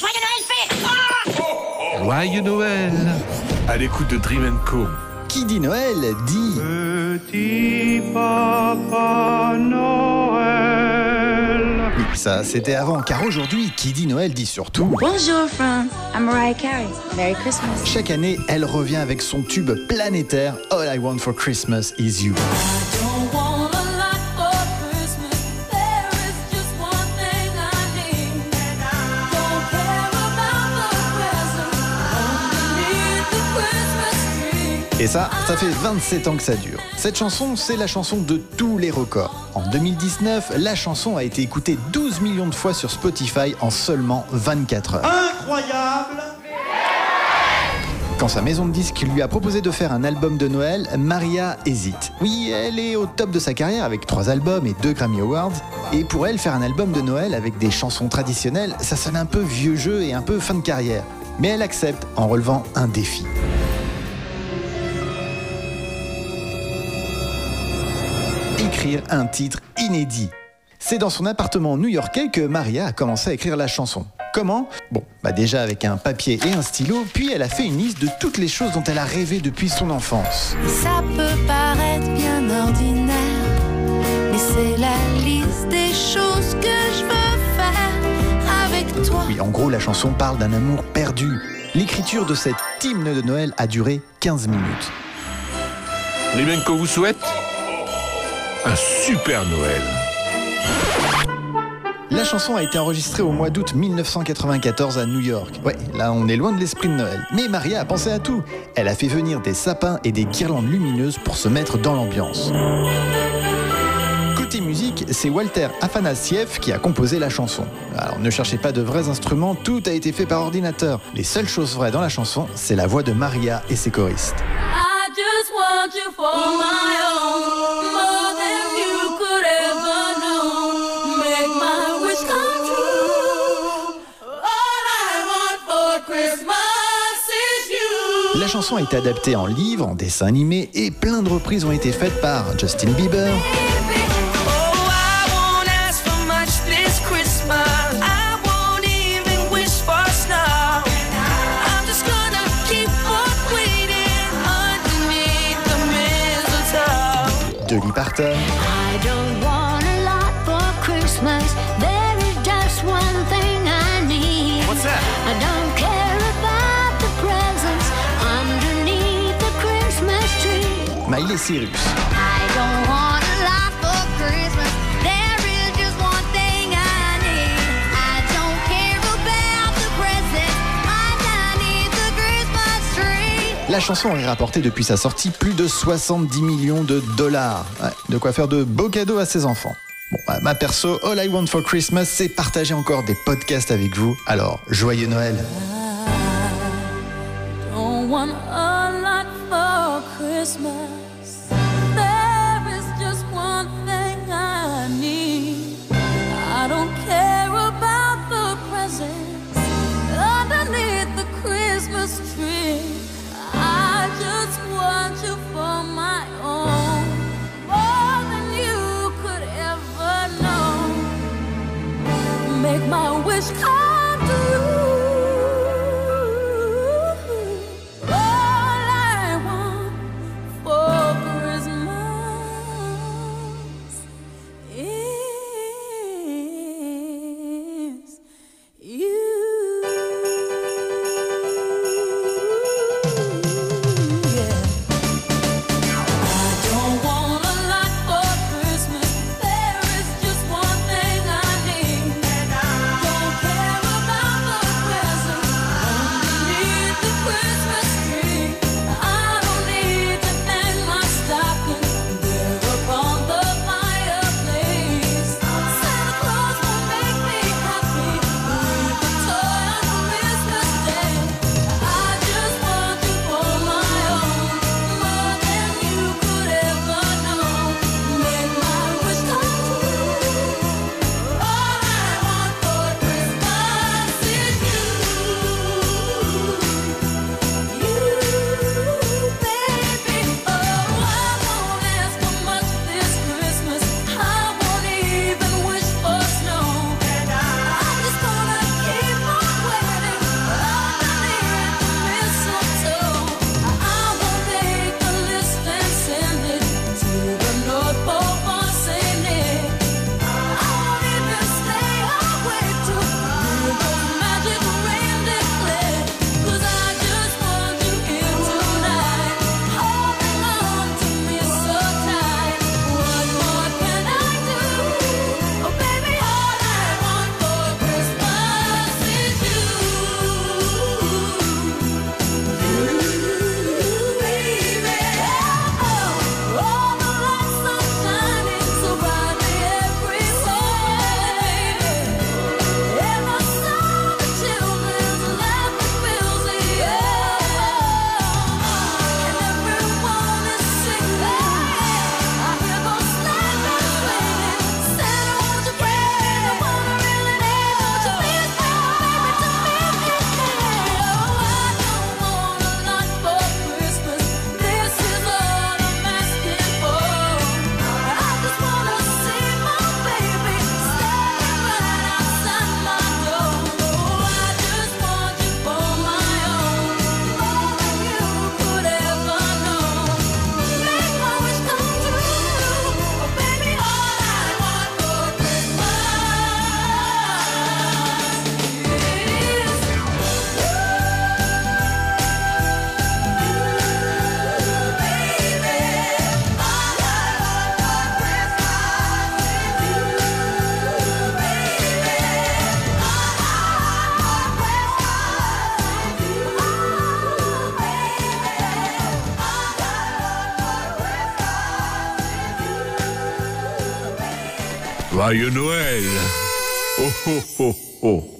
Joyeux Noël fait Joyeux Noël À l'écoute de Dream Co. Qui dit Noël dit Petit papa Noël. Oui, ça c'était avant, car aujourd'hui, qui dit Noël dit surtout. Bonjour France, I'm Mariah Carey. Merry Christmas. Chaque année, elle revient avec son tube planétaire All I Want for Christmas Is You. Et ça, ça fait 27 ans que ça dure. Cette chanson, c'est la chanson de tous les records. En 2019, la chanson a été écoutée 12 millions de fois sur Spotify en seulement 24 heures. Incroyable Quand sa maison de disques lui a proposé de faire un album de Noël, Maria hésite. Oui, elle est au top de sa carrière avec trois albums et deux Grammy Awards. Et pour elle, faire un album de Noël avec des chansons traditionnelles, ça sonne un peu vieux jeu et un peu fin de carrière. Mais elle accepte en relevant un défi. Écrire un titre inédit. C'est dans son appartement new-yorkais que Maria a commencé à écrire la chanson. Comment? Bon, bah déjà avec un papier et un stylo, puis elle a fait une liste de toutes les choses dont elle a rêvé depuis son enfance. Ça peut paraître bien ordinaire, mais c'est la liste des choses que je veux faire avec toi. Oui, en gros, la chanson parle d'un amour perdu. L'écriture de cet hymne de Noël a duré 15 minutes. Dream Co vous souhaite un super Noël. La chanson a été enregistrée au mois d'août 1994 à New York. Ouais, là on est loin de l'esprit de Noël. Mais Maria a pensé à tout. Elle a fait venir des sapins et des guirlandes lumineuses pour se mettre dans l'ambiance. Côté musique, c'est Walter Afanasiev qui a composé la chanson. Alors ne cherchez pas de vrais instruments, tout a été fait par ordinateur. Les seules choses vraies dans la chanson, c'est la voix de Maria et ses choristes. I just want you for my own, chanson a été adaptée en livre, en dessin animé et plein de reprises ont été faites par Justin Bieber. Dolly Parton, I don't. Christmas tree. La chanson a rapporté depuis sa sortie plus de 70 millions de dollars. Ouais, de quoi faire de beaux cadeaux à ses enfants. Bon, bah, ma perso, All I Want for Christmas, c'est partager encore des podcasts avec vous. Alors, joyeux Noël. Don't want a lot for Christmas. Joyeux Noël. Oh oh oh oh